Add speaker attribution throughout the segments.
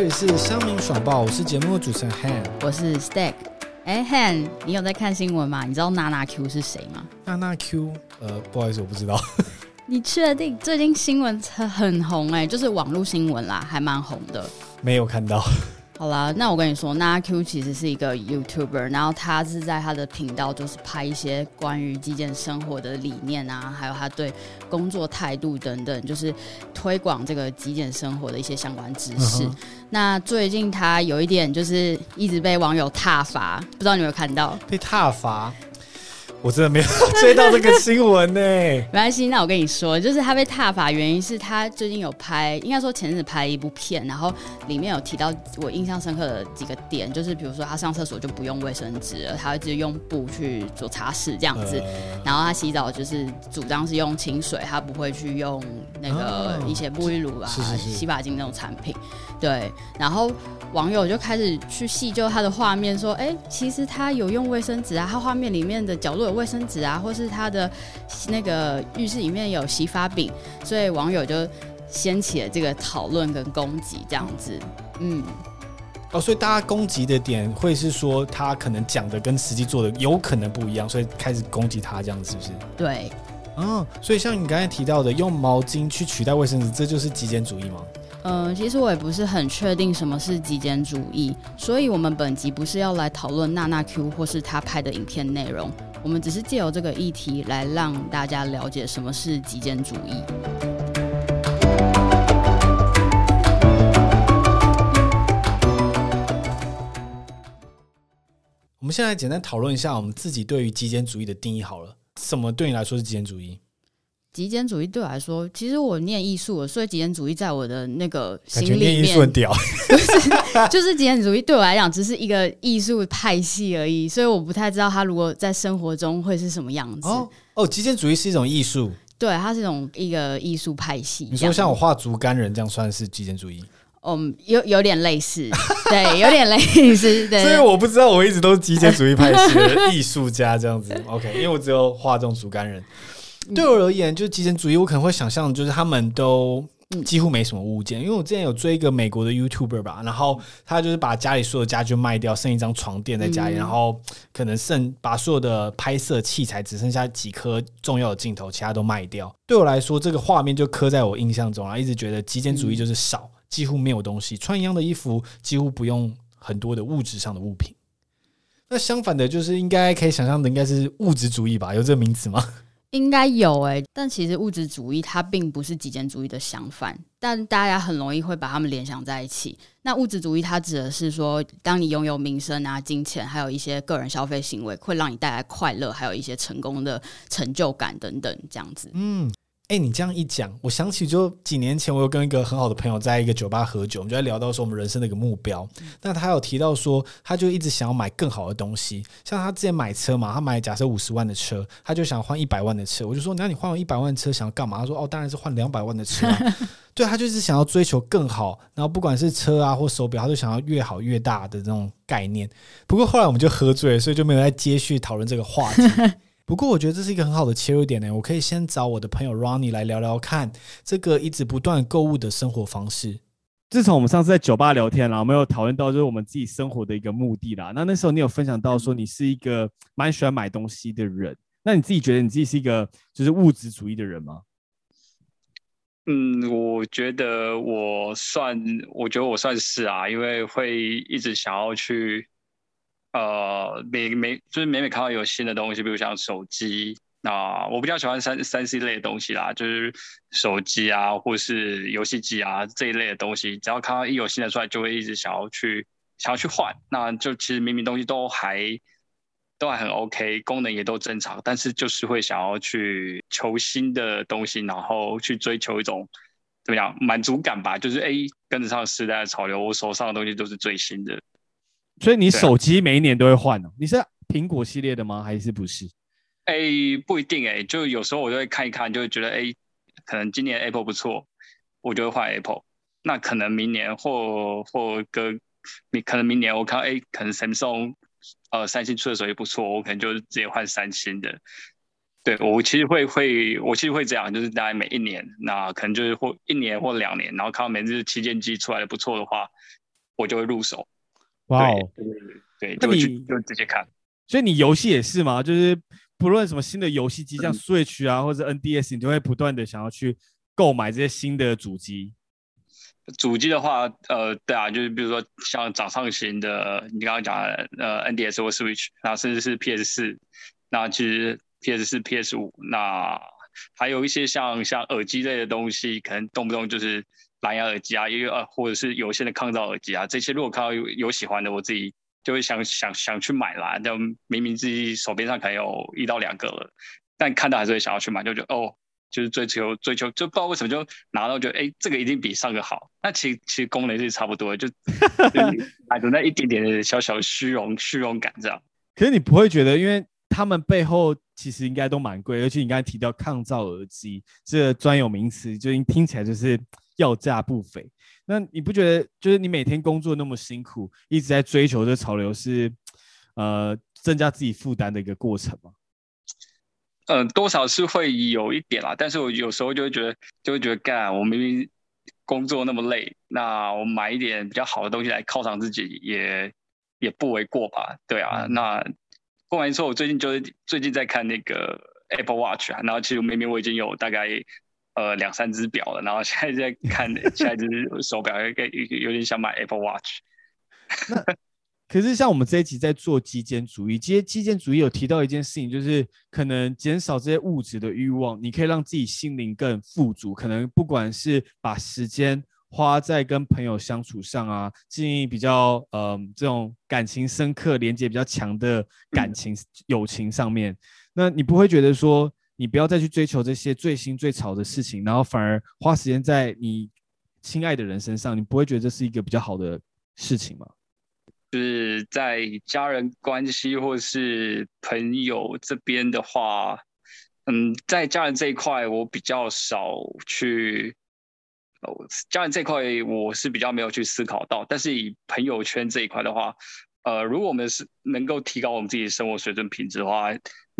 Speaker 1: 这里是乡民爽报，我是节目的主持人 Han。
Speaker 2: 我是 Stack。哎，Han，你有在看新闻吗？你知道娜娜 Q 是谁吗？
Speaker 1: 娜娜 Q，呃，不好意思，我不知道。
Speaker 2: 你确定？最近新闻很很红哎、就是网络新闻啦，还蛮红的。
Speaker 1: 没有看到。
Speaker 2: 好啦，那我跟你说，那阿 Q 其实是一个 YouTuber，然后他是在他的频道就是拍一些关于极简生活的理念啊，还有他对工作态度等等，就是推广这个极简生活的一些相关知识。
Speaker 1: 嗯
Speaker 2: 那最近他有一点就是一直被网友踏伐，不知道你有没有看到？
Speaker 1: 被踏伐，我真的没有 追到这个新闻呢、
Speaker 2: 没关系，那我跟你说，就是他被踏伐，原因是他最近有拍，应该说前阵子拍了一部片，然后里面有提到我印象深刻的几个点，就是比如说他上厕所就不用卫生纸了，他会直接用布去做擦拭这样子。
Speaker 1: 呃
Speaker 2: 然后他洗澡就是主张是用清水，他不会去用那个
Speaker 1: 哦
Speaker 2: 一些沐浴乳啊、
Speaker 1: 是是是
Speaker 2: 洗发精那种产品。对，然后网友就开始去细究他的画面，说：“哎，其实他有用卫生纸啊，他画面里面的角落有卫生纸啊，或是他的那个浴室里面有洗发饼。”所以网友就掀起了这个讨论跟攻击，这样子。嗯，
Speaker 1: 哦，所以大家攻击的点会是说他可能讲的跟实际做的有可能不一样，所以开始攻击他这样是不是？
Speaker 2: 对。
Speaker 1: 哦，所以像你刚才提到的，用毛巾去取代卫生纸，这就是极简主义吗？
Speaker 2: 嗯，其实我也不是很确定什么是极简主义，所以我们本集不是要来讨论娜娜 Q 或是她拍的影片内容，我们只是借由这个议题来让大家了解什么是极简主义。
Speaker 1: 我们现在简单讨论一下我们自己对于极简主义的定义好了。什么对你来说是极简主义？
Speaker 2: 极简主义对我来说，其实我念艺术，所以极简主义在我的那个
Speaker 1: 感
Speaker 2: 心里
Speaker 1: 觉念艺术屌。
Speaker 2: 就是极简主义对我来讲只是一个艺术派系而已，所以我不太知道它如果在生活中会是什么样子。
Speaker 1: 哦哦，极简主义是一种艺术。
Speaker 2: 对，它是一种一个艺术派系。
Speaker 1: 你说像我画竹竿人这样算是极简主义？
Speaker 2: 嗯，有有点类似，对，有点类似，对。
Speaker 1: 所以我不知道，我一直都是极简主义派系的艺术家这样子。OK，因为我只有画这种竹竿人。对我而言，就是极简主义，我可能会想象就是他们都
Speaker 2: 嗯
Speaker 1: 几乎没什么物件，因为我之前有追一个美国的 YouTuber 吧，然后他就是把家里所有家具卖掉，剩一张床垫在家里，
Speaker 2: 嗯
Speaker 1: 然后可能剩把所有的拍摄器材只剩下几颗重要的镜头，其他都卖掉。对我来说，这个画面就刻在我印象中啊，一直觉得极简主义就是少，几乎没有东西，穿一样的衣服，几乎不用很多的物质上的物品。那相反的，就是应该可以想象的，应该是物质主义吧？有这个名词吗？
Speaker 2: 应该有诶、但其实物质主义它并不是极简主义的相反，但大家很容易会把它们联想在一起。那物质主义它指的是说，当你拥有名声啊、金钱，还有一些个人消费行为，会让你带来快乐，还有一些成功的成就感等等，这样子。
Speaker 1: 嗯，哎、你这样一讲，我想起就几年前，我有跟一个很好的朋友在一个酒吧喝酒，我们就在聊到说我们人生的一个目标。那他有提到说，他就一直想要买更好的东西，像他之前买车嘛，他买假设五十万的车，他就想换一百万的车。我就说，那你换一百万的车想要干嘛？他说，哦，当然是换两百万的车、啊。对他就是想要追求更好，然后不管是车啊或手表，他都想要越好越大的这种概念。不过后来我们就喝醉了，所以就没有再接续讨论这个话题。不过我觉得这是一个很好的切入点呢，我可以先找我的朋友 Ronnie 来聊聊看这个一直不断购物的生活方式。
Speaker 3: 自从我们上次在酒吧聊天啦，我们有讨论到就是我们自己生活的一个目的啦。那那时候你有分享到说你是一个蛮喜欢买东西的人，那你自己觉得你自己是一个就是物质主义的人吗？
Speaker 4: 嗯，我觉得我算，我觉得我算是啊，因为会一直想要去，呃，每每就是每每看到有新的东西，比如像手机，那、我比较喜欢三三 C 类的东西啦，就是手机啊，或是游戏机啊这一类的东西，只要看到一有新的出来，就会一直想要去想要去换，那就其实明明东西都还都还很 OK，功能也都正常，但是就是会想要去求新的东西，然后去追求一种怎么样满足感吧，就是哎跟得上时代的潮流，我手上的东西都是最新的。
Speaker 3: 所以你手机每一年都会换哦？你是苹果系列的吗？还是不是？
Speaker 4: 哎，不一定哎，就有时候我就会看一看，就会觉得哎，可能今年 Apple 不错，我就会换 Apple。那可能明年或或隔，明可能明年我看到哎，可能 Samsung 呃三星出的手机不错，我可能就直接换三星的。对我其实会会，我其实会这样，就是大概每一年，那可能就是或一年或两年，然后看到每次旗舰机出来的不错的话，我就会入手。
Speaker 3: 哇哦，
Speaker 4: 对，
Speaker 3: 那你
Speaker 4: 就去就直接看。
Speaker 3: 所以你游戏也是吗？就是不论什么新的游戏机，像 Switch 啊或者 NDS，你都会不断的想要去购买这些新的主机。
Speaker 4: 主机的话，呃，对啊，就是比如说像掌上型的，你刚刚讲的呃 NDS 或 Switch，然后甚至是 PS 四，那其实 PS 四、PS 五，那还有一些像像耳机类的东西，可能动不动就是蓝牙耳机啊，因为呃或者是有线的抗噪耳机啊，这些如果看到有有喜欢的，我自己就会想想想去买啦。就明明自己手边上可能有一到两个了，但看到还是会想要去买，就觉得哦。就是追求追求，就不知道为什么就拿到就哎，这个一定比上个好。那其实其实功能是差不多，就满足那一点点的小小虚荣虚荣感这样。
Speaker 3: 可是你不会觉得，因为他们背后其实应该都蛮贵，而且你刚才提到抗噪耳机这专有名词，就听起来就是要价不菲。那你不觉得，就是你每天工作那么辛苦，一直在追求这潮流，是呃增加自己负担的一个过程吗？
Speaker 4: 嗯，多少是会有一点啦，但是我有时候就会觉得，就会觉得干，我明明工作那么累，那我买一点比较好的东西来犒赏自己，也也不为过吧？对啊，那过完之后，我最近就是最近在看那个 Apple Watch 啊，然后其实明明我已经有大概呃两三只表了，然后现在在看 下一只手表，有有点想买 Apple Watch。
Speaker 3: 可是，像我们这一集在做极简主义，其实极简主义有提到一件事情，就是可能减少这些物质的欲望，你可以让自己心灵更富足。可能不管是把时间花在跟朋友相处上啊，经营比较呃这种感情深刻、连接比较强的感情友情上面，那你不会觉得说，你不要再去追求这些最新最潮的事情，然后反而花时间在你亲爱的人身上，你不会觉得这是一个比较好的事情吗？
Speaker 4: 就是在家人关系或是朋友这边的话，嗯，在家人这一块我比较少去，哦，家人这块我是比较没有去思考到。但是以朋友圈这一块的话，呃，如果我们是能够提高我们自己的生活水准品质的话，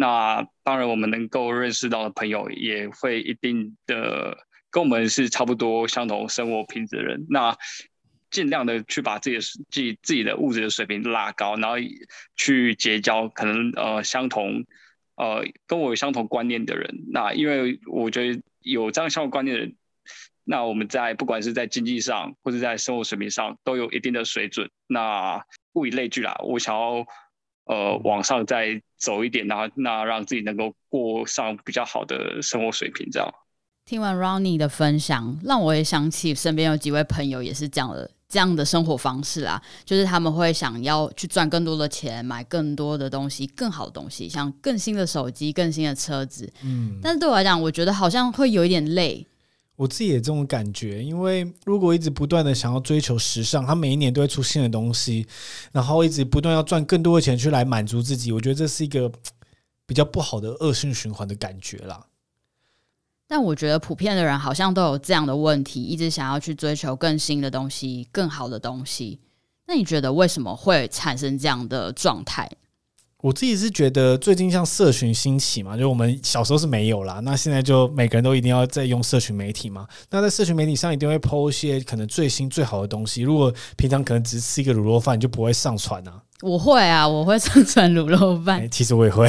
Speaker 4: 那当然我们能够认识到的朋友也会一定的跟我们是差不多相同生活品质的人。那尽量的去把自己的自己自己的物质的水平拉高，然后去结交可能呃相同呃跟我有相同观念的人。那因为我觉得有这样相同观念的人，那我们在不管是在经济上或者在生活水平上都有一定的水准。那物以类聚啦，我想要呃往上再走一点，然后那让自己能够过上比较好的生活水平，这样。
Speaker 2: 听完 Ronnie 的分享，让我也想起身边有几位朋友也是这样的。这样的生活方式啊，就是他们会想要去赚更多的钱，买更多的东西，更好的东西，像更新的手机、更新的车子。嗯，但是对我来讲，我觉得好像会有一点累。
Speaker 1: 我自己也这种感觉，因为如果一直不断的想要追求时尚，它每一年都会出新的东西，然后一直不断要赚更多的钱去来满足自己，我觉得这是一个比较不好的恶性循环的感觉啦。
Speaker 2: 但我觉得普遍的人好像都有这样的问题，一直想要去追求更新的东西、更好的东西。那你觉得为什么会产生这样的状态？
Speaker 1: 我自己是觉得最近像社群兴起嘛，就我们小时候是没有啦，那现在就每个人都一定要在用社群媒体嘛。那在社群媒体上一定会 PO 一些可能最新最好的东西。如果平常可能只是吃一个卤肉饭，你就不会上传啊。
Speaker 2: 我会啊，我会上传卤肉饭。
Speaker 1: 其实我也会，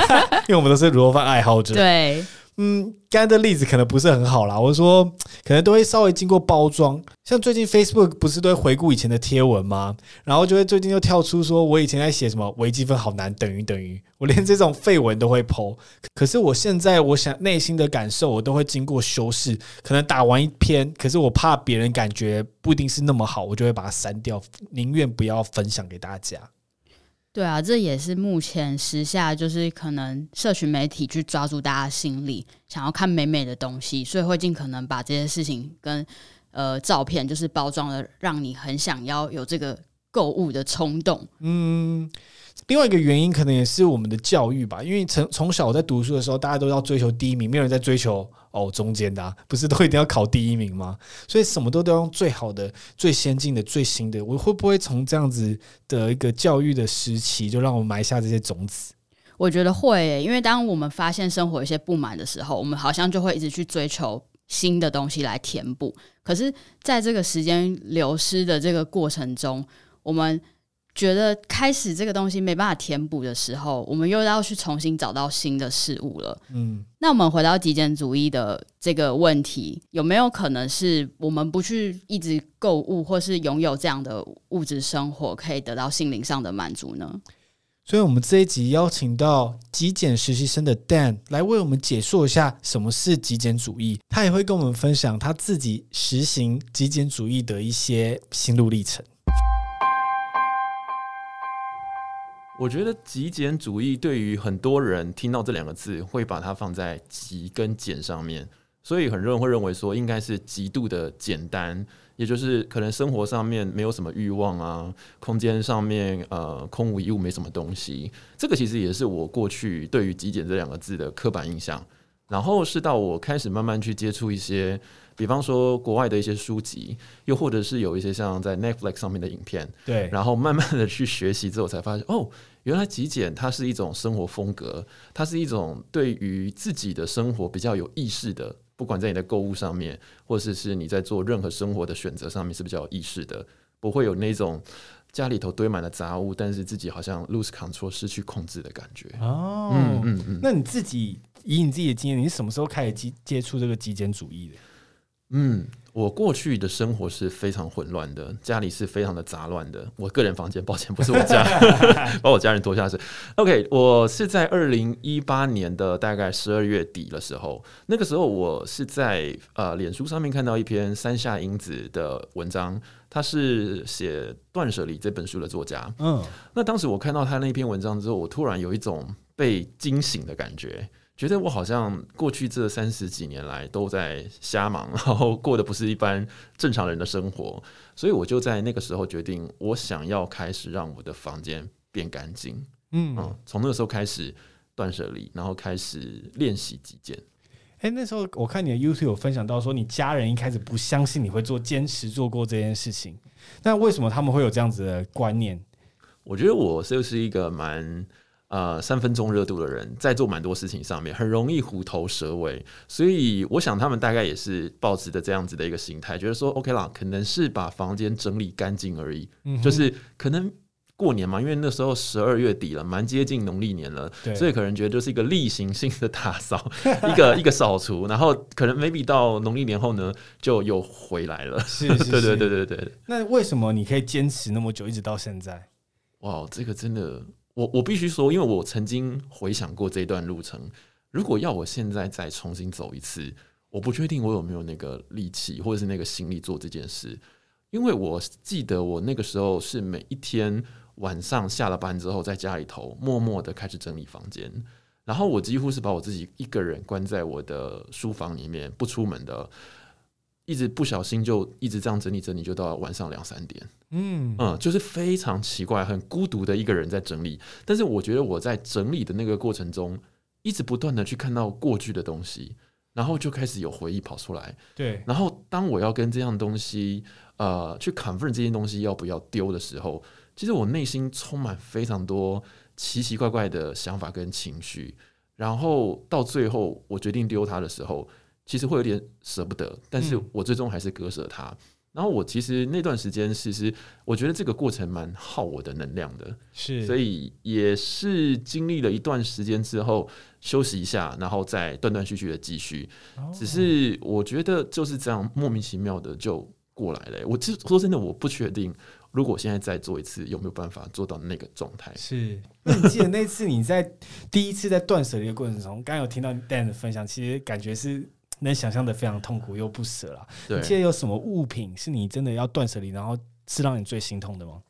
Speaker 1: 因为我们都是卤肉饭爱好者。
Speaker 2: 对。
Speaker 1: 嗯，刚才的例子可能不是很好啦。我说，可能都会稍微经过包装。像最近 Facebook 不是都回顾以前的贴文吗？然后就会最近又跳出说，我以前在写什么微积分好难，等于等于，我连这种废文都会剖。可是我现在，我想内心的感受，我都会经过修饰。可能打完一篇，可是我怕别人感觉不一定是那么好，我就会把它删掉，宁愿不要分享给大家。
Speaker 2: 对啊，这也是目前时下就是可能社群媒体去抓住大家心理，想要看美美的东西，所以会尽可能把这些事情跟呃照片就是包装的，让你很想要有这个购物的冲动。
Speaker 1: 嗯。另外一个原因可能也是我们的教育吧，因为从从小我在读书的时候，大家都要追求第一名，没有人在追求哦中间的，不是都一定要考第一名吗？所以什么都都要用最好的、最先进的、最新的。我会不会从这样子的一个教育的时期，就让我埋下这些种子？
Speaker 2: 我觉得会，因为当我们发现生活有些不满的时候，我们好像就会一直去追求新的东西来填补。可是，在这个时间流失的这个过程中，我们觉得开始这个东西没办法填补的时候，我们又要去重新找到新的事物了。
Speaker 1: 嗯，
Speaker 2: 那我们回到极简主义的这个问题，有没有可能是我们不去一直购物，或是拥有这样的物质生活，可以得到心灵上的满足呢？
Speaker 1: 所以，我们这一集邀请到极简实习生的 Dan 来为我们解说一下什么是极简主义。他也会跟我们分享他自己实行极简主义的一些心路历程。
Speaker 5: 我觉得极简主义对于很多人听到这两个字，会把它放在极跟简上面，所以很多人会认为说应该是极度的简单，也就是可能生活上面没有什么欲望啊，空间上面呃空无一物，没什么东西。这个其实也是我过去对于极简这两个字的刻板印象。然后是到我开始慢慢去接触一些，比方说国外的一些书籍，又或者是有一些像在 Netflix 上面的影片，
Speaker 1: 对，
Speaker 5: 然后慢慢的去学习之后，才发现哦，原来极简它是一种生活风格，它是一种对于自己的生活比较有意识的，不管在你的购物上面，或者是你在做任何生活的选择上面是比较有意识的，不会有那种家里头堆满了杂物，但是自己好像 lose control 失去控制的感觉。
Speaker 1: 哦，
Speaker 5: 嗯嗯嗯
Speaker 1: 那你自己以你自己的经验，你是什么时候开始接接触这个极简主义的？
Speaker 5: 嗯，我过去的生活是非常混乱的，家里是非常的杂乱的。我个人房间，抱歉，不是我家，把我家人拖下水。OK，我是在二零一八年的大概十二月底的时候，那个时候我是在呃脸书上面看到一篇三下英子的文章，他是写《断舍离》这本书的作家。
Speaker 1: 嗯，
Speaker 5: 那当时我看到他那篇文章之后，我突然有一种被惊醒的感觉，觉得我好像过去这三十几年来都在瞎忙，然后过的不是一般正常人的生活，所以我就在那个时候决定，我想要开始让我的房间变干净。
Speaker 1: 嗯，
Speaker 5: 嗯，从那个时候开始断舍离，然后开始练习极简。
Speaker 1: 哎、那时候我看你的 YouTube 有分享到说，你家人一开始不相信你会做，坚持做过这件事情。那为什么他们会有这样子的观念？
Speaker 5: 我觉得我就是一个蛮呃三分钟热度的人，在做蛮多事情上面很容易虎头蛇尾，所以我想他们大概也是抱持的这样子的一个心态，觉得说 OK 啦，可能是把房间整理干净而已，
Speaker 1: 嗯
Speaker 5: 就是可能。过年嘛，因为那时候十二月底了，蛮接近农历年了，所以可能觉得就是一个例行性的打扫，一个一个扫除，然后可能 maybe 到农历年后呢，就又回来了。
Speaker 1: 是是
Speaker 5: 对对对对对。
Speaker 1: 那为什么你可以坚持那么久，一直到现在？
Speaker 5: 哇，这个真的，我我必须说，因为我曾经回想过这段路程，如果要我现在再重新走一次，我不确定我有没有那个力气或者是那个心力做这件事，因为我记得我那个时候是每一天晚上下了班之后，在家里头默默的开始整理房间，然后我几乎是把我自己一个人关在我的书房里面，不出门的。一直不小心就一直这样整理整理，就到晚上两三点。
Speaker 1: 嗯
Speaker 5: 嗯，就是非常奇怪、很孤独的一个人在整理。但是我觉得我在整理的那个过程中，一直不断的去看到过去的东西，然后就开始有回忆跑出来。
Speaker 1: 对，
Speaker 5: 然后当我要跟这样东西，呃，去 confirm 这件东西要不要丢的时候，其实我内心充满非常多奇奇怪怪的想法跟情绪。然后到最后我决定丢它的时候，其实会有点舍不得，但是
Speaker 1: 嗯
Speaker 5: 我最终还是割舍它。然后我其实那段时间，其实我觉得这个过程蛮耗我的能量的，
Speaker 1: 是，
Speaker 5: 所以也是经历了一段时间之后休息一下，然后再断断续续的继续。
Speaker 1: 哦
Speaker 5: 只是我觉得就是这样莫名其妙的就过来了欸、我其实说真的，我不确定如果现在再做一次，有没有办法做到那个状态。
Speaker 1: 是。那你记得那次你在第一次在断舍离的过程中，刚刚有听到 Dan 的分享，其实感觉是能想象的非常痛苦又不舍了。
Speaker 5: 对
Speaker 1: 你，记得有什么物品是你真的要断舍离，然后是让你最心痛的吗？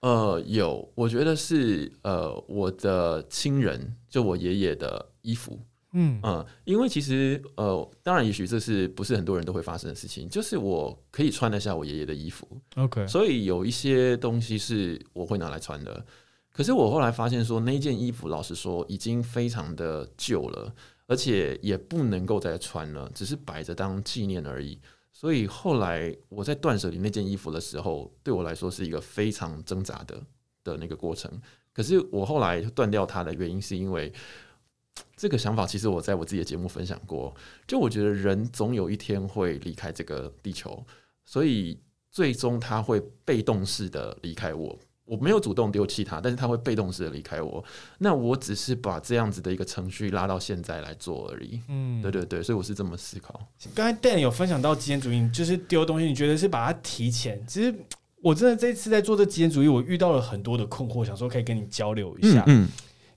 Speaker 5: 呃，有，我觉得是呃，我的亲人，就我爷爷的衣服，
Speaker 1: 嗯
Speaker 5: 嗯，因为其实呃，当然，也许这是不是很多人都会发生的事情，就是我可以穿得下我爷爷的衣服
Speaker 1: ，，OK，
Speaker 5: 所以有一些东西是我会拿来穿的。可是我后来发现说，那件衣服老实说已经非常的旧了，而且也不能够再穿了，只是摆着当纪念而已。所以后来我在断舍离那件衣服的时候，对我来说是一个非常挣扎的的那个过程。可是我后来断掉它的原因，是因为这个想法，其实我在我自己的节目分享过。就我觉得人总有一天会离开这个地球，所以最终他会被动式的离开我。我没有主动丢弃他，但是他会被动式的离开我。那我只是把这样子的一个程序拉到现在来做而已。
Speaker 1: 嗯，
Speaker 5: 对对对，所以我是这么思考。
Speaker 1: 刚才 Dan 有分享到极简主义，就是丢东西，你觉得是把它提前？其实我真的这次在做这极简主义，我遇到了很多的困惑，想说可以跟你交流一下。
Speaker 5: 嗯，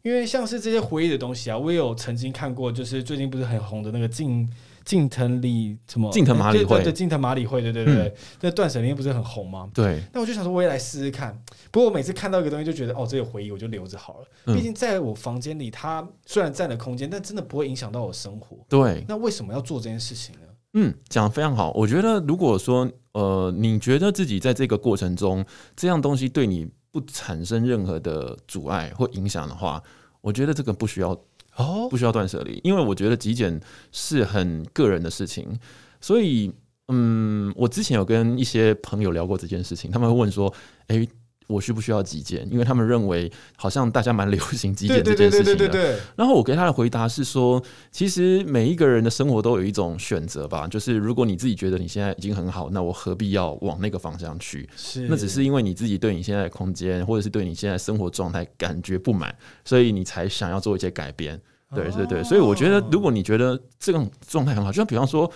Speaker 1: 因为像是这些回忆的东西啊，我也有曾经看过，就是最近不是很红的那个静近藤里什么
Speaker 5: 近藤马里会
Speaker 1: 对对，近藤麻里会，对对对对，那断舍离不是很红吗？
Speaker 5: 对，
Speaker 1: 那我就想说，我也来试试看。不过我每次看到一个东西，就觉得哦，这个回忆，我就留着好了。
Speaker 5: 嗯
Speaker 1: 毕竟在我房间里，它虽然占了空间，但真的不会影响到我生活。
Speaker 5: 对，
Speaker 1: 那为什么要做这件事情呢？
Speaker 5: 嗯，讲的非常好。我觉得如果说呃，你觉得自己在这个过程中，这样东西对你不产生任何的阻碍或影响的话，我觉得这个不需要
Speaker 1: 哦？
Speaker 5: 不需要断舍离，因为我觉得极简是很个人的事情，所以嗯，我之前有跟一些朋友聊过这件事情，他们会问说，诶，我需不需要极简？因为他们认为好像大家蛮流行极简这件事情的。然后我给他的回答是说，其实每一个人的生活都有一种选择吧，就是如果你自己觉得你现在已经很好，那我何必要往那个方向去？
Speaker 1: 是
Speaker 5: 那只是因为你自己对你现在的空间，或者是对你现在生活状态感觉不满，所以你才想要做一些改变。对对对，所以我觉得，如果你觉得这种状态很好，就像比方说，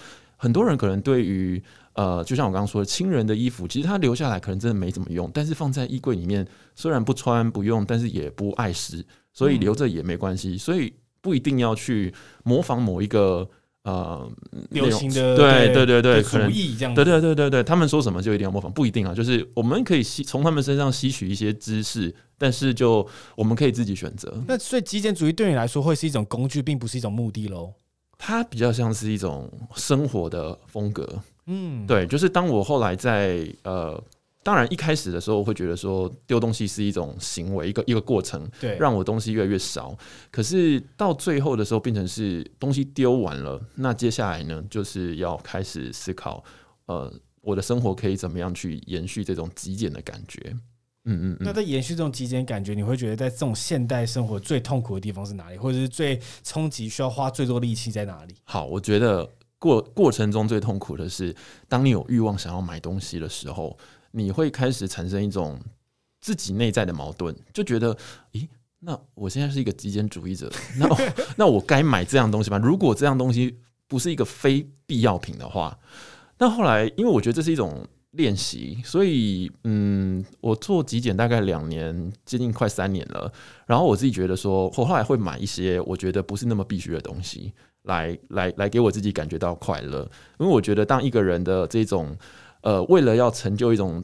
Speaker 5: 很多人可能对于呃，就像我刚刚说的，亲人的衣服，其实他留下来可能真的没怎么用，但是放在衣柜里面，虽然不穿不用，但是也不碍事，所以留着也没关系。所以不一定要去模仿某一个呃
Speaker 1: 流行的
Speaker 5: 对对对对，
Speaker 1: 主
Speaker 5: 可能。对对对对对，他们说什么就一定要模仿，不一定啊，就是我们可以吸从他们身上吸取一些知识，但是就我们可以自己选择。
Speaker 1: 那所以极简主义对你来说会是一种工具，并不是一种目的喽。
Speaker 5: 它比较像是一种生活的风格，
Speaker 1: 嗯，
Speaker 5: 对，就是当我后来在呃，当然一开始的时候，我会觉得说丢东西是一种行为，一个一个过程，
Speaker 1: 对，
Speaker 5: 让我东西越来越少。可是到最后的时候，变成是东西丢完了，那接下来呢，就是要开始思考，呃，我的生活可以怎么样去延续这种极简的感觉。嗯嗯嗯，
Speaker 1: 那在延续这种极简感觉，你会觉得在这种现代生活最痛苦的地方是哪里，或者是最冲击、需要花最多力气在哪里？
Speaker 5: 好，我觉得过过程中最痛苦的是，当你有欲望想要买东西的时候，你会开始产生一种自己内在的矛盾，就觉得，咦，那我现在是一个极简主义者，那我那我该买这样东西吗？如果这样东西不是一个非必要品的话，那后来因为我觉得这是一种练习，所以嗯，我做极简大概两年，接近快三年了。然后我自己觉得说，我后来会买一些我觉得不是那么必须的东西，来来来给我自己感觉到快乐。因为我觉得当一个人的这种呃，为了要成就一种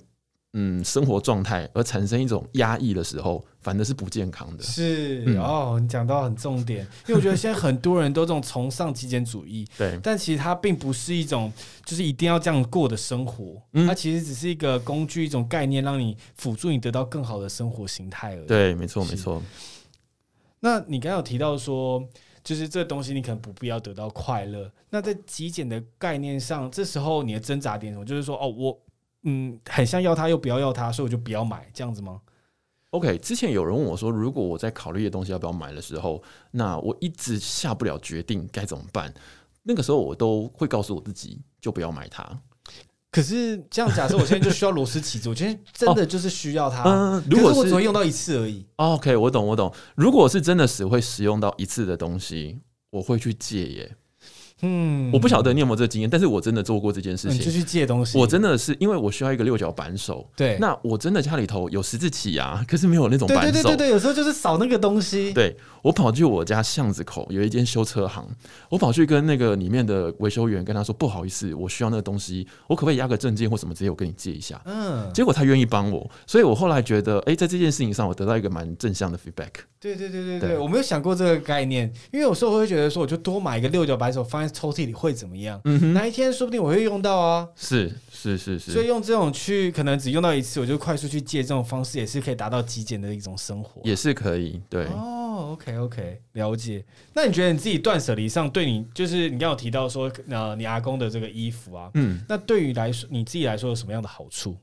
Speaker 5: 嗯生活状态而产生一种压抑的时候，反而是不健康的。
Speaker 1: 是、
Speaker 5: 嗯
Speaker 1: 哦，你讲到很重点，因为我觉得现在很多人都这种崇尚极简主义，
Speaker 5: 对，
Speaker 1: 但其实它并不是一种就是一定要这样过的生活，
Speaker 5: 嗯
Speaker 1: 它其实只是一个工具、一种概念，让你辅助你得到更好的生活形态而已。，
Speaker 5: 对，没错，没错。
Speaker 1: 那你刚刚有提到说，就是这东西你可能不必要得到快乐。那在极简的概念上，这时候你的挣扎点是什么？就是说，哦，我嗯很像要它，又不要要它，所以我就不要买，这样子吗
Speaker 5: ？OK，之前有人问我说，如果我在考虑的东西要不要买的时候，那我一直下不了决定该怎么办？那个时候我都会告诉我自己，就不要买它。
Speaker 1: 可是这样假设，我现在就需要螺丝起子，我今天真的就是需要它。
Speaker 5: 嗯，如果
Speaker 1: 可是我
Speaker 5: 是
Speaker 1: 只会用到一次而已。
Speaker 5: OK，我懂我懂。如果是真的只会使用到一次的东西，我会去借耶。
Speaker 1: 嗯，
Speaker 5: 我不晓得你有没有这个经验，但是我真的做过这件事情。
Speaker 1: 就去借东西。
Speaker 5: 我真的是因为我需要一个六角扳手，
Speaker 1: 对，
Speaker 5: 那我真的家里头有十字起啊，可是没有那种扳手。
Speaker 1: 对对对对，有时候就是少那个东西。
Speaker 5: 对我跑去我家巷子口有一间修车行，我跑去跟那个里面的维修员跟他说：“不好意思，我需要那个东西，我可不可以压个证件或什么直接我跟你借一下？”
Speaker 1: 嗯，
Speaker 5: 结果他愿意帮我，所以我后来觉得，哎、在这件事情上我得到一个蛮正向的 feedback。
Speaker 1: 对对对对
Speaker 5: 对
Speaker 1: 对，我没有想过这个概念，因为有时候我会觉得说，我就多买一个六角扳手放在抽屉里会怎么样？
Speaker 5: 嗯哼，
Speaker 1: 哪一天说不定我会用到啊。
Speaker 5: 是是是是
Speaker 1: 所以，用这种去可能只用到一次，我就快速去借这种方式，也是可以达到极简的一种生活。
Speaker 5: 也是可以。对，
Speaker 1: 哦，OK OK，了解。那你觉得你自己断舍离上，对你就是你刚刚有提到说，呃，你阿公的这个衣服啊，
Speaker 5: 嗯，
Speaker 1: 那对于来说你自己来说有什么样的好处？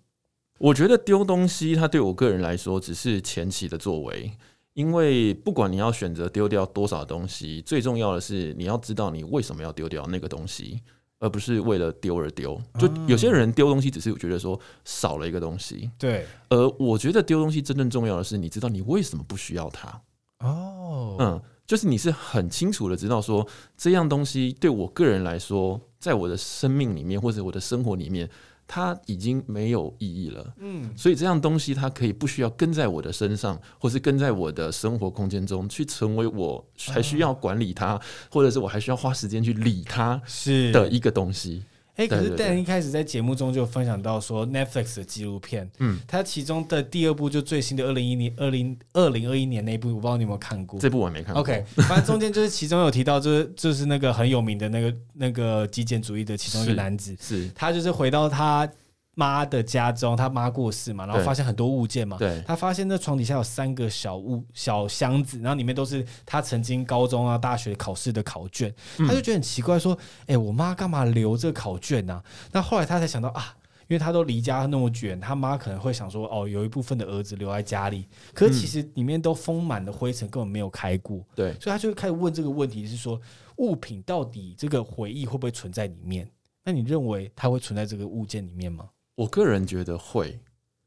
Speaker 5: 我觉得丢东西，它对我个人来说只是前期的作为，因为不管你要选择丢掉多少东西，最重要的是你要知道你为什么要丢掉那个东西，而不是为了丢而丢。就有些人丢东西只是觉得说少了一个东西，
Speaker 1: 对，
Speaker 5: 而我觉得丢东西真正重要的是你知道你为什么不需要它。
Speaker 1: 哦，
Speaker 5: 嗯，就是你是很清楚的知道说这样东西对我个人来说，在我的生命里面或者我的生活里面，它已经没有意义了。
Speaker 1: 嗯，
Speaker 5: 所以这样东西它可以不需要跟在我的身上，或是跟在我的生活空间中去成为我还需要管理它，或者是我还需要花时间去理它
Speaker 1: 是
Speaker 5: 的一个东西。
Speaker 1: 哎、可是 Dan 一开始在节目中就分享到说，Netflix 的纪录片，
Speaker 5: 嗯，
Speaker 1: 它其中的第二部就最新的二零一零、二零二零二一年那一部，我不知道你有没有看过。
Speaker 5: 这部我还没看过。
Speaker 1: OK，反正中间就是其中有提到，就是就是那个很有名的那个那个极简主义的其中一个男子，
Speaker 5: 是，
Speaker 1: 他就是回到他妈的家中，他妈过世嘛，然后发现很多物件嘛，
Speaker 5: 对，
Speaker 1: 他发现那床底下有三个小物小箱子，然后里面都是他曾经高中啊、大学考试的考卷，
Speaker 5: 嗯
Speaker 1: 他就觉得很奇怪，说：“哎、我妈干嘛留这考卷呢、那后来他才想到啊。因为他都离家那么远，他妈可能会想说：“哦，有一部分的儿子留在家里，可是其实里面都封满了灰尘，根本没有开过。
Speaker 5: 对，
Speaker 1: 所以他就开始问这个问题，是说物品到底这个回忆会不会存在里面？那你认为它会存在这个物件里面吗？
Speaker 5: 我个人觉得会，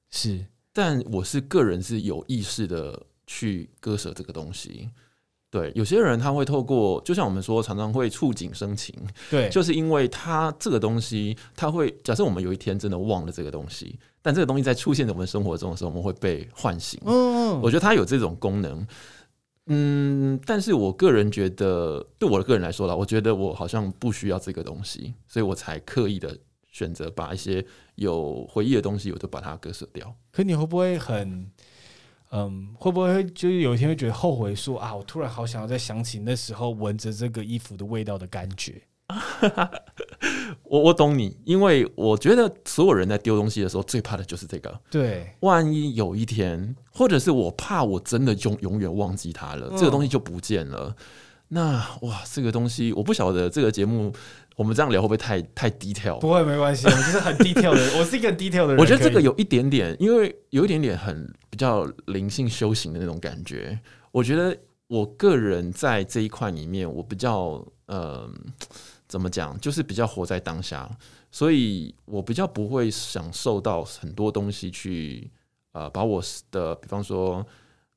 Speaker 1: 是
Speaker 5: 但我是个人是有意识的去割舍这个东西。对，有些人他会透过，就像我们说，常常会触景生情，
Speaker 1: 对，
Speaker 5: 就是因为他这个东西，他会假设我们有一天真的忘了这个东西，但这个东西在出现在我们生活中的时候，我们会被唤醒。
Speaker 1: 嗯，
Speaker 5: 我觉得它有这种功能。嗯，但是我个人觉得，对我的个人来说啦，我觉得我好像不需要这个东西，所以我才刻意的选择把一些有回忆的东西，我都把它割舍掉。
Speaker 1: 可你会不会很，嗯，会不会就是有一天会觉得后悔说啊，我突然好想要再想起那时候闻着这个衣服的味道的感觉？
Speaker 5: 我我懂你，因为我觉得所有人在丢东西的时候，最怕的就是这个。
Speaker 1: 对，
Speaker 5: 万一有一天，或者是我怕我真的永永远忘记它了，
Speaker 1: 嗯
Speaker 5: 这个东西就不见了。那哇，这个东西我不晓得这个节目我们这样聊会不会太太 detail？
Speaker 1: 不会没关系，我就是很 detail 的，我是一个很 detail 的人。
Speaker 5: 我觉得这个有一点点，因为有一点点很比较灵性修行的那种感觉。我觉得我个人在这一块里面，我比较呃，怎么讲，就是比较活在当下，所以我比较不会享受到很多东西去呃，把我的比方说。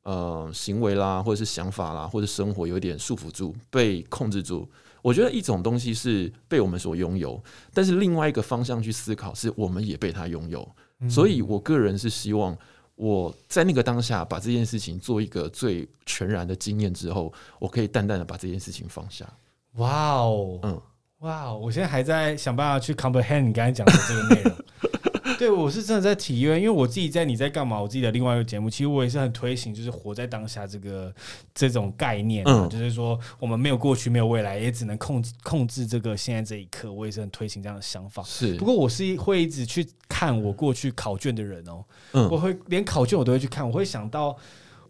Speaker 5: 呃，行为啦，或者是想法啦，或者生活有点束缚住，被控制住。我觉得一种东西是被我们所拥有，但是另外一个方向去思考，是我们也被它拥有。
Speaker 1: 嗯
Speaker 5: 所以我个人是希望我在那个当下把这件事情做一个最全然的经验之后，我可以淡淡的把这件事情放下。
Speaker 1: 哇哦，
Speaker 5: 嗯，
Speaker 1: 哇哦，我现在还在想办法去 comprehend 你刚才讲的这个内容。对，我是真的在体验，因为我自己在你在干嘛？我自己的另外一个节目，其实我也是很推行，就是活在当下这个这种概念、啊，
Speaker 5: 嗯
Speaker 1: 就是说我们没有过去，没有未来，也只能控制控制这个现在这一刻。我也是很推行这样的想法。
Speaker 5: 是
Speaker 1: 不，过我是会一直去看我过去考卷的人哦，我
Speaker 5: 嗯，
Speaker 1: 会连考卷我都会去看，我会想到。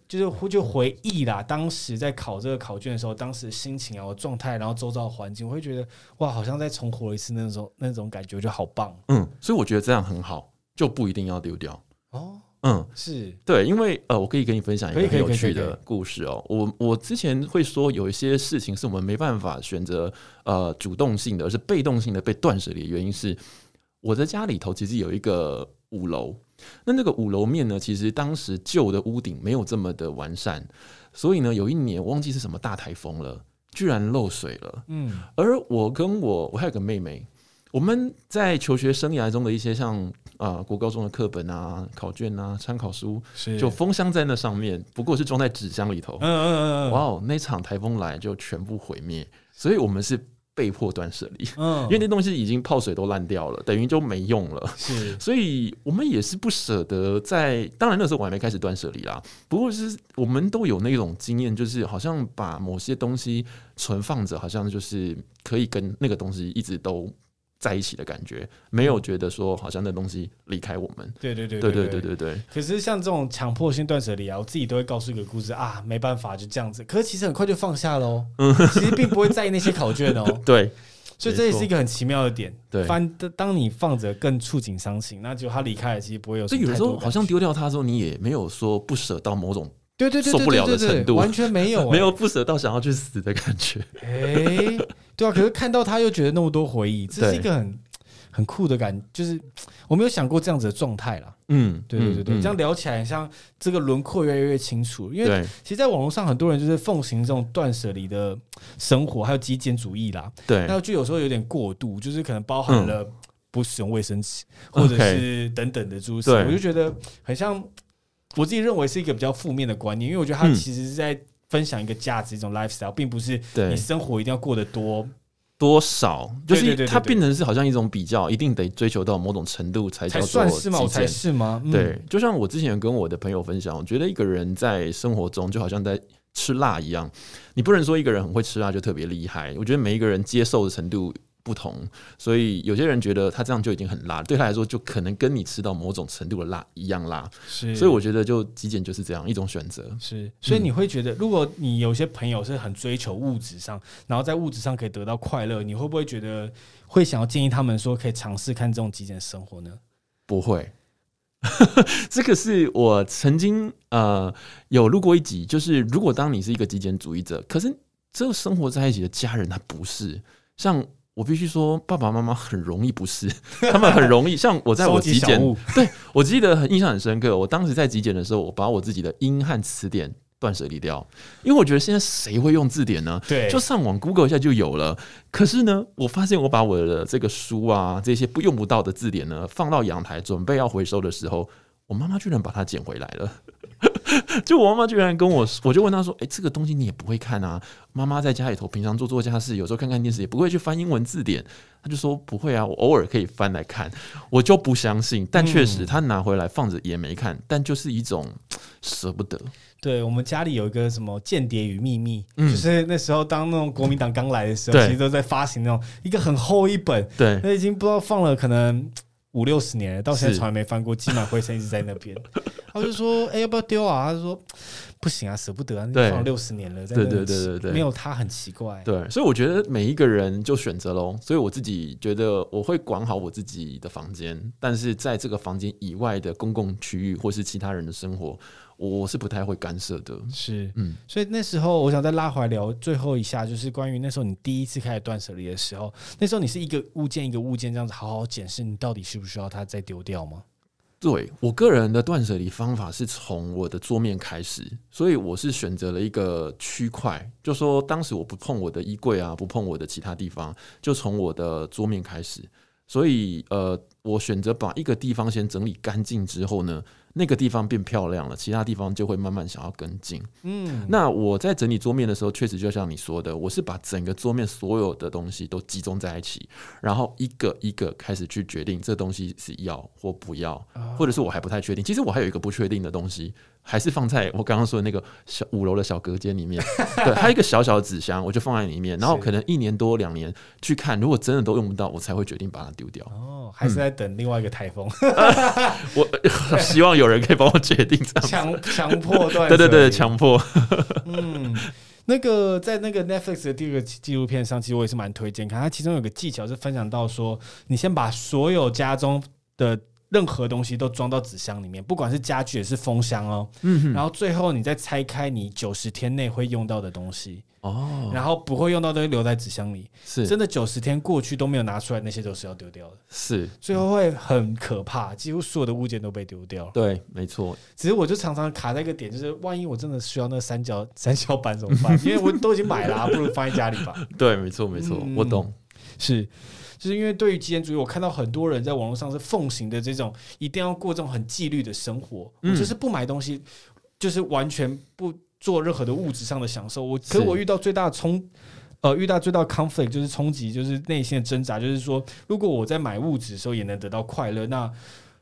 Speaker 1: 就是会就回忆啦，当时在考这个考卷的时候，当时的心情啊、我状态，然后周遭的环境，我会觉得哇，好像再重活一次那种那种感觉，我觉得好棒
Speaker 5: 嗯，所以我觉得这样很好，就不一定要丢掉。
Speaker 1: 哦。
Speaker 5: 嗯，
Speaker 1: 是，
Speaker 5: 对，因为呃，我可以跟你分享一个很有趣的故事哦。我我之前会说，有一些事情是我们没办法选择呃主动性的，而是被动性的被断舍离的原因是，我在家里头其实有一个五楼，那那个五楼面呢，其实当时旧的屋顶没有这么的完善，所以呢，有一年我忘记是什么大台风了，居然漏水了。
Speaker 1: 嗯，
Speaker 5: 而我跟我我还有个妹妹，我们在求学生涯中的一些像啊、呃国高中的课本啊、考卷啊、参考书，就封箱在那上面，不过是装在纸箱里头
Speaker 1: 嗯。嗯嗯嗯，
Speaker 5: 哇哦，那场台风来就全部毁灭，所以我们是被迫断舍离，
Speaker 1: 嗯，
Speaker 5: 因为那东西已经泡水都烂掉了，等于就没用了。
Speaker 1: 是
Speaker 5: 所以我们也是不舍得在，当然那时候我还没开始断舍离啦。不过是我们都有那种经验，就是好像把某些东西存放着，好像就是可以跟那个东西一直都在一起的感觉，没有觉得说好像那东西离开我们。
Speaker 1: 对对对
Speaker 5: 对对
Speaker 1: 对
Speaker 5: 对对对，
Speaker 1: 可是像这种强迫性断舍离啊，我自己都会告诉一个故事啊，没办法就这样子。可是其实很快就放下喽，
Speaker 5: 嗯
Speaker 1: 其实并不会在意那些考卷哦。
Speaker 5: 对
Speaker 1: 所以这也是一个很奇妙的点。
Speaker 5: 对
Speaker 1: 翻当你放着更触景伤情，那就他离开了，其实不会有什
Speaker 5: 所以有的时候。好像丢掉它之后，你也没有说不舍到某种
Speaker 1: 对对对对
Speaker 5: 受不了的
Speaker 1: 对对对
Speaker 5: 程度
Speaker 1: 完全没有、
Speaker 5: 没有
Speaker 1: 哎
Speaker 5: 不舍到想要去死的感觉。
Speaker 1: 哎、对啊，可是看到他又觉得那么多回忆，这是一个很很酷的感，就是我没有想过这样子的状态啦。
Speaker 5: 嗯，
Speaker 1: 对对对对，
Speaker 5: 嗯
Speaker 1: 这样聊起来，很像这个轮廓越来越清楚。因为其实，在网络上很多人就是奉行这种断舍离的生活，还有极简主义啦。
Speaker 5: 对
Speaker 1: 那就有时候有点过度，就是可能包含了不使用卫生纸，或者是等等的诸如此。我就觉得很像，我自己认为是一个比较负面的观念，因为我觉得它
Speaker 5: 嗯
Speaker 1: 其实是在分享一个价值，一种 lifestyle，并不是你，生活一定要过得多。
Speaker 5: 多少就是它变成是好像一种比较，一定得追求到某种程度才
Speaker 1: 才
Speaker 5: 叫做
Speaker 1: 算是吗？才是吗？嗯
Speaker 5: 对，，就像我之前跟我的朋友分享，我觉得一个人在生活中就好像在吃辣一样，你不能说一个人很会吃辣就特别厉害。我觉得每一个人接受的程度不同，所以有些人觉得他这样就已经很辣，对他来说就可能跟你吃到某种程度的辣一样辣。
Speaker 1: 是。
Speaker 5: 所以我觉得就极简就是这样一种选择。
Speaker 1: 是，所以
Speaker 5: 嗯
Speaker 1: 你会觉得，如果你有些朋友是很追求物质上，然后在物质上可以得到快乐，你会不会觉得会想要建议他们说可以尝试看这种极简生活呢？
Speaker 5: 不会。这个是我曾经呃有录过一集，就是如果当你是一个极简主义者，可是这个生活在一起的家人他不是，像我必须说爸爸妈妈很容易不是，他们很容易像我在我极简，对我记得很印象很深刻，我当时在极简的时候，我把我自己的英汉词典断舍离掉，因为我觉得现在谁会用字典呢？
Speaker 1: 对，
Speaker 5: 就上网 Google 一下就有了。可是呢，我发现我把我的这个书啊，这些不用不到的字典呢，放到阳台准备要回收的时候，我妈妈居然把它捡回来了。就我妈妈居然跟我，我就问她说：“哎、这个东西你也不会看啊？妈妈在家里头平常做做家事，有时候看看电视，也不会去翻英文字典。”她就说：“不会啊，我偶尔可以翻来看。”我就不相信，但确实
Speaker 1: 嗯
Speaker 5: 她拿回来放着也没看，但就是一种舍不得。
Speaker 1: 对我们家里有一个什么《间谍与秘密》，
Speaker 5: 嗯
Speaker 1: 就是那时候当那种国民党刚来的时候，其实都在发行那种一个很厚一本，
Speaker 5: 对，
Speaker 1: 那已经不知道放了可能五六十年了，到现在
Speaker 5: 是
Speaker 1: 从来没翻过，积满灰尘一直在那边。他就说：“哎、要不要丢啊？”他就说：“不行啊，舍不得啊，放六十年了，在
Speaker 5: 对对对对对
Speaker 1: 没有他很奇怪。”
Speaker 5: 对，所以我觉得每一个人就选择喽。所以我自己觉得我会管好我自己的房间，但是在这个房间以外的公共区域或是其他人的生活，我是不太会干涉的。
Speaker 1: 是，
Speaker 5: 嗯，
Speaker 1: 所以那时候我想再拉回来聊最后一下，就是关于那时候你第一次开始断舍离的时候，那时候你是一个物件一个物件这样子好好检视，你到底需不需要它再丢掉吗？
Speaker 5: 对我个人的断舍离方法是从我的桌面开始，所以我是选择了一个区块，就说当时我不碰我的衣柜啊，不碰我的其他地方，就从我的桌面开始。所以呃，我选择把一个地方先整理干净之后呢，那个地方变漂亮了，其他地方就会慢慢想要跟进。
Speaker 1: 嗯，
Speaker 5: 那我在整理桌面的时候，确实就像你说的，我是把整个桌面所有的东西都集中在一起，然后一个一个开始去决定这东西是要或不要，或者是我还不太确定。其实我还有一个不确定的东西，还是放在我刚刚说的那个小五楼的小隔间里面。对，还有一个小小的纸箱，我就放在里面，然后可能一年多两年去看，如果真的都用不到，我才会决定把它丢掉。
Speaker 1: 哦，还是在等另外一个台风，
Speaker 5: 我 希望有人可以帮我决定这样。
Speaker 1: 强强迫断。
Speaker 5: 对对对，。强迫。
Speaker 1: 嗯，那个在那个 Netflix 的第二个纪录片上，其实我也是蛮推荐看。它其中有个技巧是分享到说，你先把所有家中的任何东西都装到纸箱里面，不管是家具也是封箱哦。
Speaker 5: 嗯
Speaker 1: 然后最后你再拆开你九十天内会用到的东西，
Speaker 5: 哦，
Speaker 1: 然后不会用到的留在纸箱里。
Speaker 5: 是
Speaker 1: 真的九十天过去都没有拿出来，那些都是要丢掉的。
Speaker 5: 是，
Speaker 1: 最后会很可怕，几乎所有的物件都被丢掉了。
Speaker 5: 对，没错，
Speaker 1: 只是我就常常卡在一个点，就是万一我真的需要那三角 三角板怎么办？因为我都已经买了、啊，不如放在家里吧。
Speaker 5: 对，没错，没错，
Speaker 1: 嗯
Speaker 5: 我懂。
Speaker 1: 是，就是因为对于极简主义，我看到很多人在网络上是奉行的这种一定要过这种很纪律的生活，
Speaker 5: 嗯
Speaker 1: 我就是不买东西，就是完全不做任何的物质上的享受。我可
Speaker 5: 是
Speaker 1: 是我遇到最大的冲。呃，遇到最大的 conflict 就是冲击，就是内心的挣扎，就是说，如果我在买物质的时候也能得到快乐，那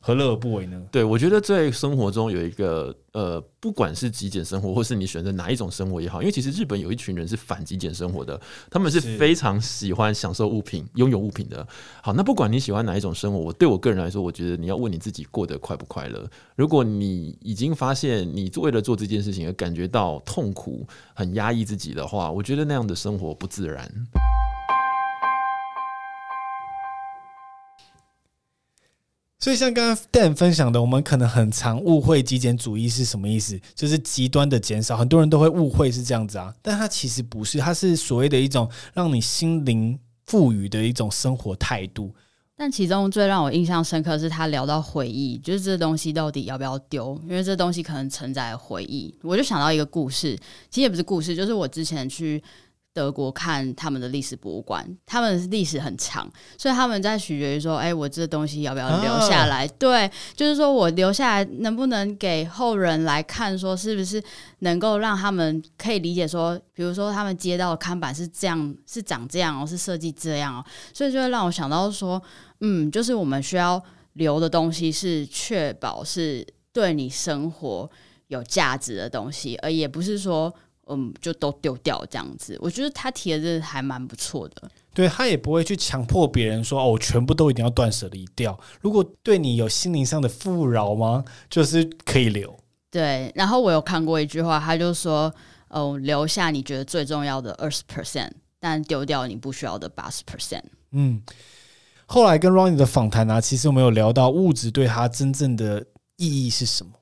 Speaker 1: 何乐而不为呢？
Speaker 5: 对，我觉得在生活中有一个呃，不管是极简生活，或是你选择哪一种生活也好，因为其实日本有一群人是反极简生活的，他们是
Speaker 1: 是
Speaker 5: 非常喜欢享受物品、拥有物品的。好，那不管你喜欢哪一种生活，我对我个人来说，我觉得你要问你自己过得快不快乐。如果你已经发现你为了做这件事情而感觉到痛苦、很压抑自己的话，我觉得那样的生活不自然。
Speaker 1: 所以像刚刚 Dan 分享的，我们可能很常误会极简主义是什么意思，就是极端的减少，很多人都会误会是这样子啊，但它其实不是，它是所谓的一种让你心灵富裕的一种生活态度。
Speaker 2: 但其中最让我印象深刻是他聊到回忆，就是这东西到底要不要丢？因为这东西可能承载回忆，我就想到一个故事，其实也不是故事，就是我之前去。德国看他们的历史博物馆，他们历史很长，所以他们在取决于说，哎，我这东西要不要留下来？对，就是说我留下来能不能给后人来看，说是不是能够让他们可以理解说，比如说他们街道的看板是这样，是长这样哦，是设计这样哦，所以就会让我想到说，嗯，就是我们需要留的东西是确保是对你生活有价值的东西，而也不是说。嗯，就都丢掉这样子，我觉得他提的这还蛮不错的。
Speaker 1: 对他也不会去强迫别人说哦，全部都一定要断舍离掉。如果对你有心灵上的富饶吗？就是可以留。
Speaker 2: 对，然后我有看过一句话，他就说哦，留下你觉得最重要的二十 percent，但丢掉你不需要的八十 percent。
Speaker 1: 嗯，后来跟 Ronnie 的访谈呢，其实我们有聊到物质对他真正的意义是什么。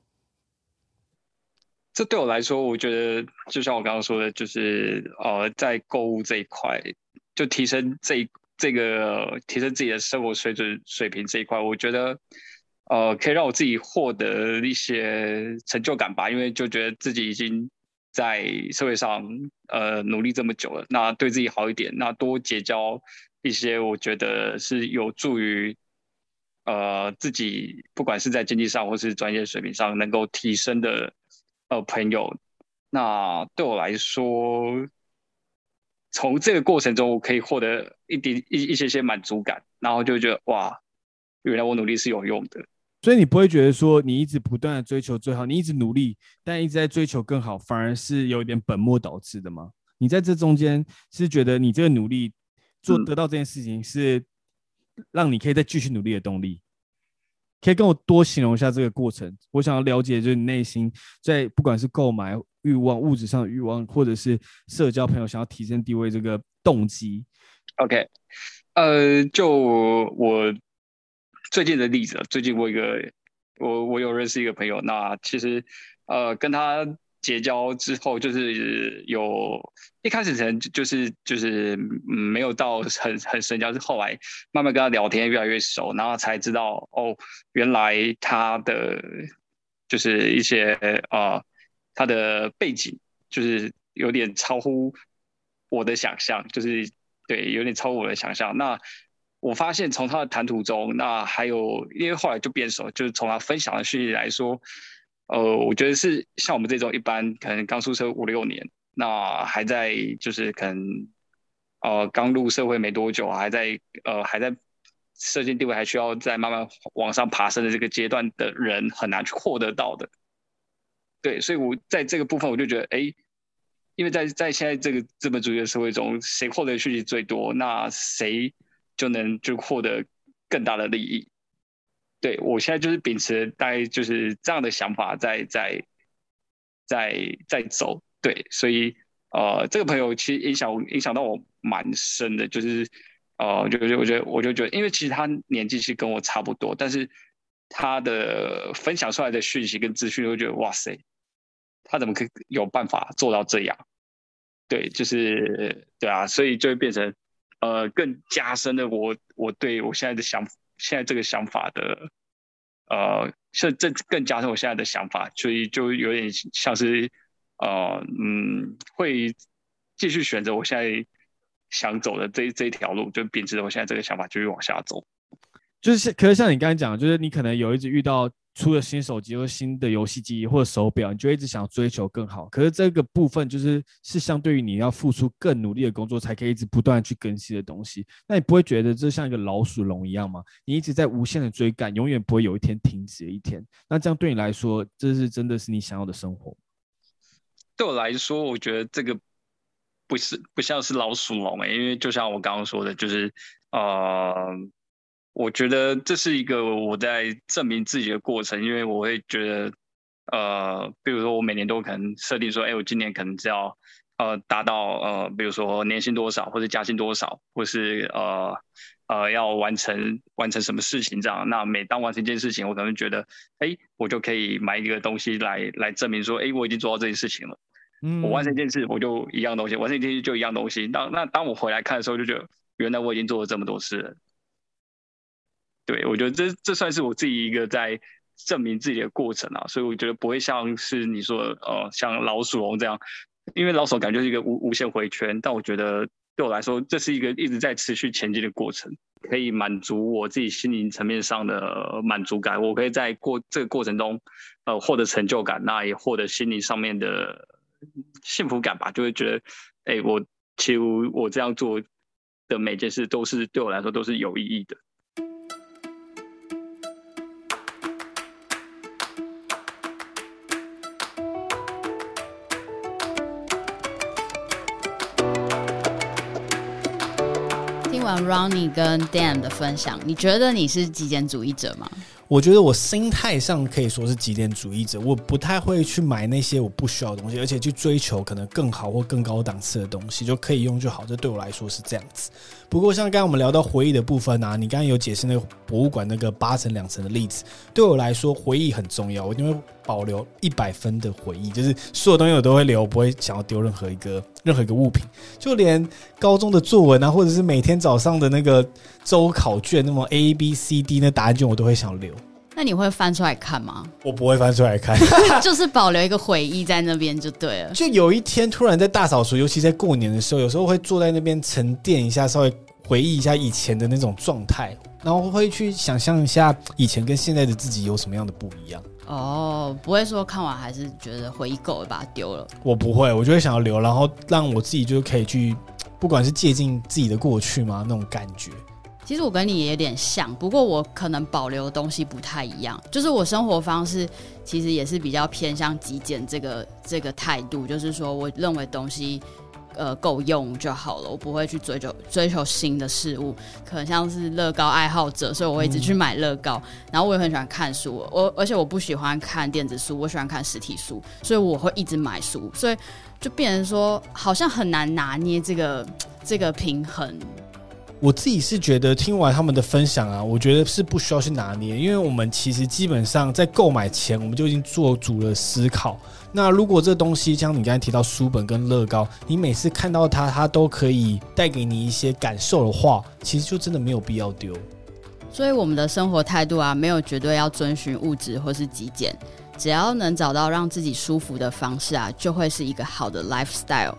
Speaker 4: 这对我来说，我觉得就像我刚刚说的，就是呃，在购物这一块，就提升这这个提升自己的生活水准水平这一块，我觉得呃，可以让我自己获得一些成就感吧。因为就觉得自己已经在社会上呃努力这么久了，那对自己好一点，那多结交一些我觉得是有助于呃自己不管是在经济上或是专业水平上能够提升的。呃，朋友，那对我来说，从这个过程中，我可以获得一点一一些些满足感，然后就觉得哇，原来我努力是有用的。
Speaker 3: 所以你不会觉得说，你一直不断的追求最好，你一直努力，但一直在追求更好，反而是有点本末倒置的吗？你在这中间是觉得你这个努力做得到这件事情，是让你可以再继续努力的动力？可以跟我多形容一下这个过程。我想要了解，就是你内心在不管是购买欲望、物质上的欲望，或者是社交朋友想要提升地位这个动机。
Speaker 4: OK，呃，就我最近的例子，最近我一个我我有认识一个朋友，那其实呃跟他。结交之后，就是有一开始可能就是就是没有到很很深交，是后来慢慢跟他聊天越来越熟，然后才知道哦，原来他的就是一些啊他的背景就是有点超乎我的想象，就是对有点超乎我的想象。那我发现从他的谈吐中，那还有因为后来就变熟，就是从他分享的讯息来说。呃，我觉得是像我们这种一般可能刚出社五六年，那还在就是可能呃刚入社会没多久，还在呃还在社经地位还需要在慢慢往上爬升的这个阶段的人，很难去获得到的。对，所以我在这个部分我就觉得，哎，因为在在现在这个资本主义的社会中，谁获得的讯息最多，那谁就能就获得更大的利益。对我现在就是秉持大概就是这样的想法，在在在在走。对，所以呃，这个朋友其实影响影响到我蛮深的，就是呃，就就我觉得我就觉得，因为其实他年纪其实跟我差不多，但是他的分享出来的讯息跟资讯，我觉得哇塞，他怎么可以有办法做到这样？对，就是对啊，所以就会变成呃，更加深的我我对我现在的想法。现在这个想法的，呃，是这更加上我现在的想法，所以就有点像是，呃，嗯，会继续选择我现在想走的这这一条路，就秉持着我现在这个想法继续往下走。
Speaker 3: 就是，可是像你刚才讲，就是你可能有一直遇到。出了新手机或新的游戏机或者手表，你就一直想追求更好。可是这个部分就是是相对于你要付出更努力的工作，才可以一直不断去更新的东西。那你不会觉得这像一个老鼠笼一样吗？你一直在无限的追赶，永远不会有一天停止一天。那这样对你来说，这是真的是你想要的生活？
Speaker 4: 对我来说，我觉得这个不是不像是老鼠笼诶，因为就像我刚刚说的，就是呃。我觉得这是一个我在证明自己的过程，因为我会觉得，呃，比如说我每年都可能设定说，哎，我今年可能只要呃达到呃，比如说年薪多少，或者加薪多少，或是呃呃要完成完成什么事情这样。那每当完成一件事情，我可能觉得，哎，我就可以买一个东西来来证明说，哎，我已经做到这件事情了。
Speaker 3: 嗯
Speaker 4: 我完成一件事，我就一样东西；完成一件事就一样东西。当那当我回来看的时候，就觉得原来我已经做了这么多事了。对，我觉得这这算是我自己一个在证明自己的过程啊，所以我觉得不会像是你说呃，像老鼠笼这样，因为老鼠感觉是一个无无限回圈，但我觉得对我来说，这是一个一直在持续前进的过程，可以满足我自己心灵层面上的满足感。我可以在过这个过程中，呃，获得成就感，那也获得心灵上面的幸福感吧，就会觉得，哎、我其实我这样做的每件事都是对我来说都是有意义的。
Speaker 2: Ronnie 跟 Dan 的分享，你觉得你是极简主义者吗？
Speaker 1: 我觉得我心态上可以说是极简主义者，我不太会去买那些我不需要的东西，而且去追求可能更好或更高档次的东西，就可以用就好。这对我来说是这样子。不过像刚刚我们聊到回忆的部分啊，你刚刚有解释那个博物馆那个八层两层的例子，对我来说回忆很重要，我一定会保留一百分的回忆，就是所有东西我都会留，不会想要丢任何一个任何一个物品，就连高中的作文啊，或者是每天早上的那个周考卷，那么 A B C D 那答案卷，我都会想留。
Speaker 2: 那你会翻出来看吗？
Speaker 1: 我不会翻出来看。
Speaker 2: 就是保留一个回忆在那边就对了。
Speaker 1: 就有一天突然在大扫除，尤其在过年的时候，有时候会坐在那边沉淀一下，稍微回忆一下以前的那种状态，然后会去想象一下以前跟现在的自己有什么样的不一样。
Speaker 2: 哦，不会说看完还是觉得回忆够了，把它丢了。
Speaker 1: 我不会，我就会想要留，然后让我自己就可以去，不管是借鉴自己的过去嘛，那种感觉。
Speaker 2: 其实我跟你也有点像，不过我可能保留的东西不太一样。就是我生活方式其实也是比较偏向极简这个这个态度，就是说我认为东西呃够用就好了，我不会去追求追求新的事物。可能像是乐高爱好者，所以我会一直去买乐高。然后我也很喜欢看书，我而且我不喜欢看电子书，我喜欢看实体书，所以我会一直买书。所以就变成说，好像很难拿捏这个这个平衡。
Speaker 1: 我自己是觉得听完他们的分享啊，我觉得是不需要去拿捏，因为我们其实基本上在购买前我们就已经做足了思考。那如果这东西像你刚才提到书本跟乐高，你每次看到它，它都可以带给你一些感受的话，其实就真的没有必要丢。
Speaker 2: 所以我们的生活态度啊，没有绝对要遵循物质或是极简，只要能找到让自己舒服的方式啊，就会是一个好的 lifestyle。